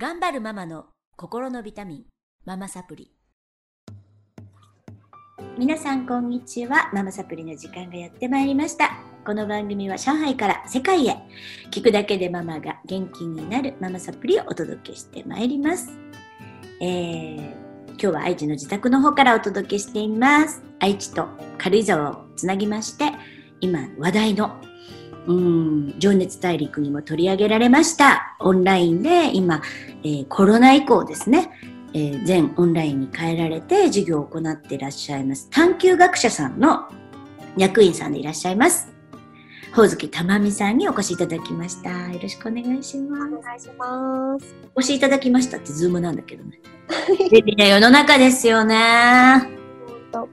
頑張るママの心のビタミン、ママサプリ。皆さんこんにちは。ママサプリの時間がやってまいりました。この番組は上海から世界へ聞くだけでママが元気になるママサプリをお届けしてまいります。えー、今日は愛知の自宅の方からお届けしています。愛知と軽井沢をつなぎまして、今話題のうん情熱大陸にも取り上げられました。オンラインで今、えーコロナ以降ですね、えー全オンラインに変えられて授業を行っていらっしゃいます探究学者さんの役員さんでいらっしゃいます。ほおずきたまみさんにお越しいただきました。よろしくお願いします。お願いします。お越しいただきましたってズームなんだけどね。便利な世の中ですよね。本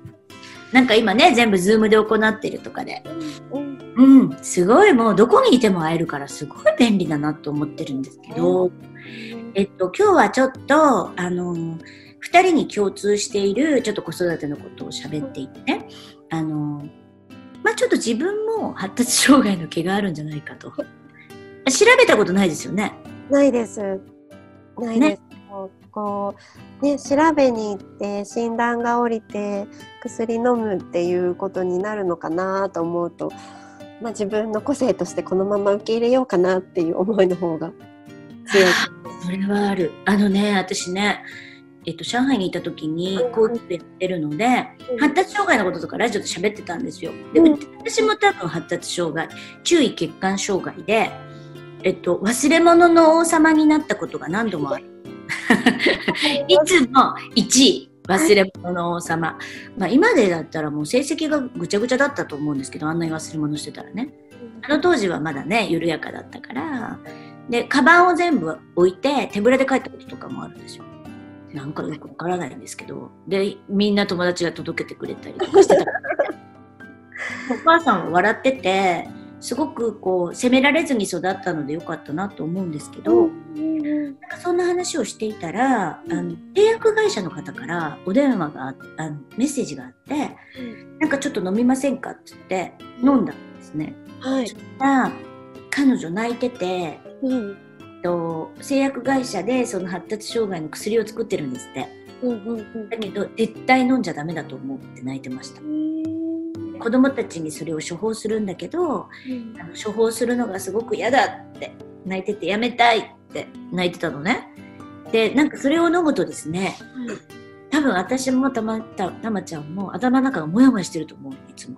なんか今ね、全部ズームで行ってるとかで。当。うん。うん、すごいもうどこにいても会えるからすごい便利だなと思ってるんですけど、えっと、今日はちょっと、あの、二人に共通しているちょっと子育てのことを喋っていってね、あの、まあちょっと自分も発達障害の毛があるんじゃないかと。調べたことないですよね？ないです。ないです。こうこうね調べに行って診断が下りて薬飲むっていうことになるのかなと思うと、まあ自分の個性としてこのまま受け入れようかなっていう思いの方が強い。それはある。あのね、私ね、えっと、上海にいた時にこういうことやってるので、発達障害のこととかラジオで喋ってたんですよ。で、うん私も多分発達障害、注意欠陥障害で、えっと、忘れ物の王様になったことが何度もある。いつも1位、忘れ物の王様。まあ今でだったらもう成績がぐちゃぐちゃだったと思うんですけど、あんなに忘れ物してたらね。あの当時はまだね、緩やかだったから、で、カバンを全部置いて手ぶらで帰ったこととかもあるんですよ。なんかよくわからないんですけど、で、みんな友達が届けてくれたりとかしてたから。お母さんは笑ってて、すごくこう、責められずに育ったのでよかったなと思うんですけど、なんかそんな話をしていたら、あの、契約会社の方からお電話がああの、メッセージがあって、なんかちょっと飲みませんかって言って飲んだんですね。はい。が彼女泣いてて、うんと製薬会社でその発達障害の薬を作ってるんですって。うんうんだけど絶対飲んじゃダメだと思うって泣いてました。子供たちにそれを処方するんだけど、あの処方するのがすごく嫌だって泣いててやめたいって泣いてたのね。で、なんかそれを飲むとですね、多分私もたまたたまちゃんも頭の中がモヤモヤしてると思う、いつも。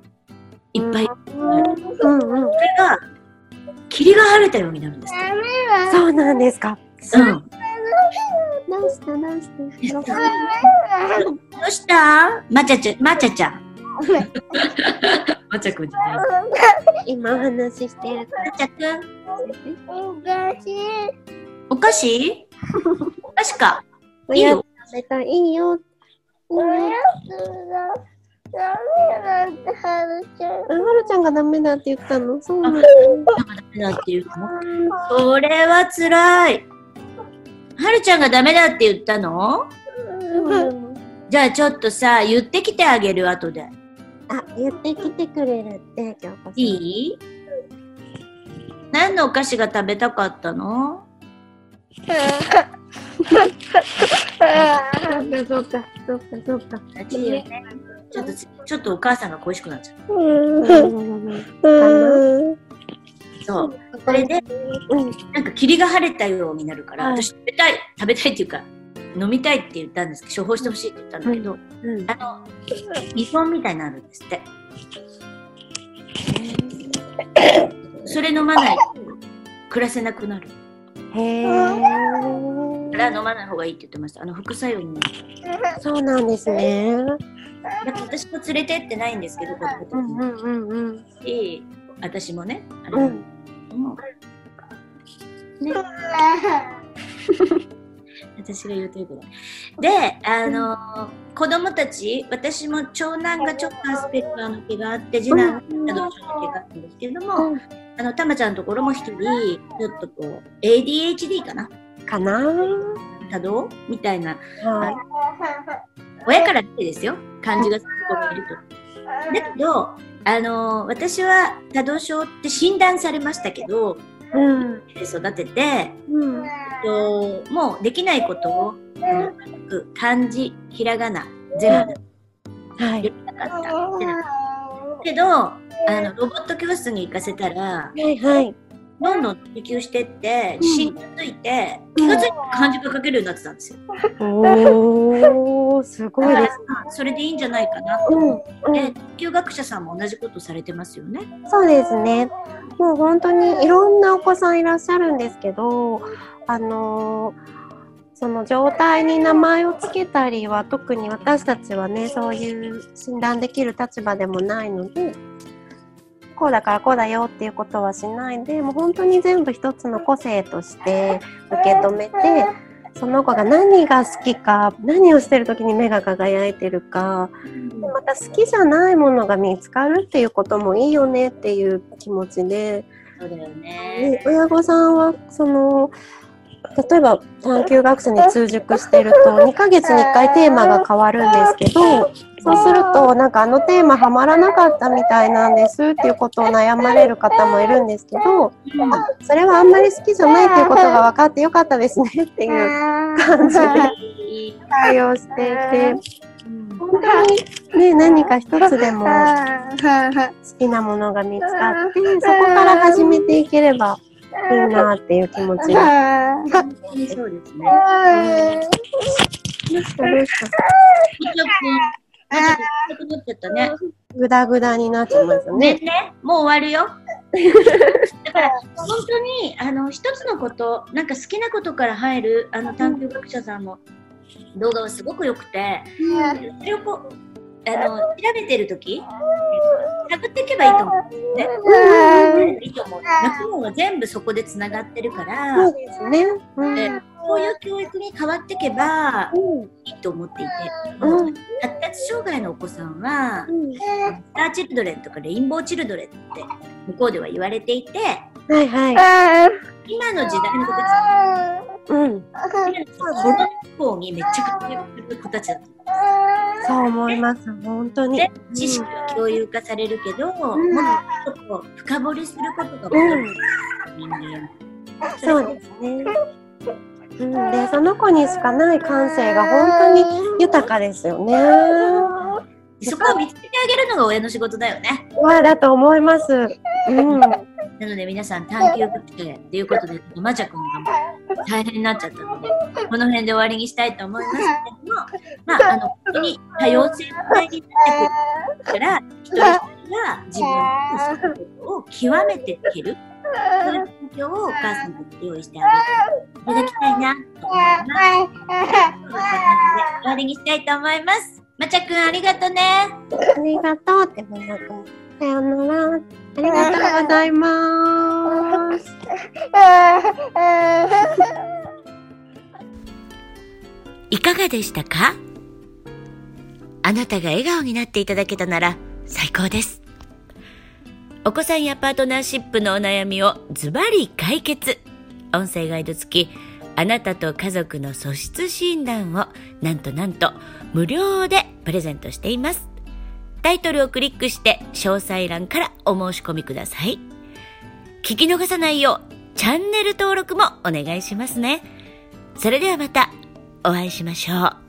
いっぱい。うんうん。それが、霧が晴れたようになるんです。そうなんですか。うん。どうしたどうした？どうした？まちゃちゃ、まちゃちゃん。まちゃくんじゃない。今お話ししてるかまちゃくん。ら。お菓子？お菓子か。おやいいよ。つ食べたいいいよ。いいよ。はるちゃんがダメだって言ったの？そうなの。ダメだっていうの？それは辛い。はるちゃんがダメだって言ったのじゃあちょっとさ、言ってきてあげる、後で。あ、言ってきてくれるって、京子さん。いい？何のお菓子が食べたかったの？そうか、そうか、そうか、そうか。ちょっと、ちょっとお母さんが恋しくなっちゃう。そう。それで、なんか霧が晴れたようになるから、はい私食べたい、食べたいっていうか、飲みたいって言ったんですけど、処方してほしいって言ったんだけど、うんあの、依存みたいになるんですって。それ飲まないと暮らせなくなる。へからー飲まない方がいいって言ってました。あの副作用になる。そうなんですね。だから私も連れてってないんですけど、子供たちうんうんうんうん。し、私もね、あれうん。もね。私が言うということで、あの子供たち、私も長男がちょっとアスペルガーの毛があって、次男が多動症の毛があるんですけれども、うんあの、たまちゃんのところも一人、ちょっとこう、ADHD かな？かな？多動みたいな、はい。親から見てですよ、感じがする子がいると。だけど、あの私は多動症って診断されましたけど、うん。で育てて、うん。と、もうできないことを、漢字、ひらがな、全部。はい。できなかった。ってなったけど、あの、ロボット教室に行かせたら、はいはい。どんどん追求してって、自信がついて、気がついて漢字が書けるようになってたんですよ。すごいですら、それでいいんじゃないかなとうん思って、うん研究学者さんも同じことされてますよね？そうですね。もう本当にいろんなお子さんいらっしゃるんですけど、あのーその状態に名前をつけたりは特に私たちはね、そういう診断できる立場でもないので、こうだからこうだよっていうことはしないで、もう本当に全部一つの個性として受け止めて、その子が何が好きか、何をしてる時に目が輝いてるか、でまた好きじゃないものが見つかるっていうこともいいよねっていう気持ちで、そうだよねね。親御さんはその例えば探究学習に通熟してると 2ヶ月に1回テーマが変わるんですけどそうするとなんかあのテーマはまらなかったみたいなんですっていうことを悩まれる方もいるんですけどあそれはあんまり好きじゃないっていうことが分かってよかったですね。っていう感じで対応していて。本当にね何か一つでも好きなものが見つかってそこから始めていければいいなっていう気持ちが。本当にそうですね。どうしたどうした？ちょっと、なっちゃったね。ぐだぐだになっちゃいますね。ねね、もう終わるよ。だから、本当に、あの、一つのこと、なんか好きなことから入る、あの、探究学者さんの動画はすごく良くて、それをこう、あの、調べてるとき、探っていけばいいと思うんですよね。いいと思う。学問は全部そこでつながってるから、そうですね。うんでそういう教育に変わっていけばいいと思っていて、うん発達障害のお子さんは、うんスターチルドレンとかレインボーチルドレンって向こうでは言われていて、はいはい。今の時代の子たち、うん。小学校にめっちゃ活躍する子たちだとそう思います。本当にで。知識は共有化されるけど、んもっとこう深掘りすることがうん求められる人間。そうですね。うん、でその子にしかない感性が本当に豊かですよね。そこを見つけてあげるのが親の仕事だよね。わだと思います。うん。なので皆さん探究学生っていうことで、まちゃくんがもう大変になっちゃったので、この辺で終わりにしたいと思いますけれども、まあ、あの、本当に多様性の会になってくるから、一人一人が自分の好きなことを極めていける、そういう環境をお母さんたちに用意してあげていただきたいなと思います。終わりにしたいと思います。まちゃくんありがとうね。ありがとうってもなく。さよなら。ありがとうございます。いかがでしたか？あなたが笑顔になっていただけたなら最高です。お子さんやパートナーシップのお悩みをズバリ解決。音声ガイド付き、あなたと家族の素質診断をなんとなんと無料でプレゼントしています。タイトルをクリックして詳細欄からお申し込みください。聞き逃さないようチャンネル登録もお願いしますね。それではまたお会いしましょう。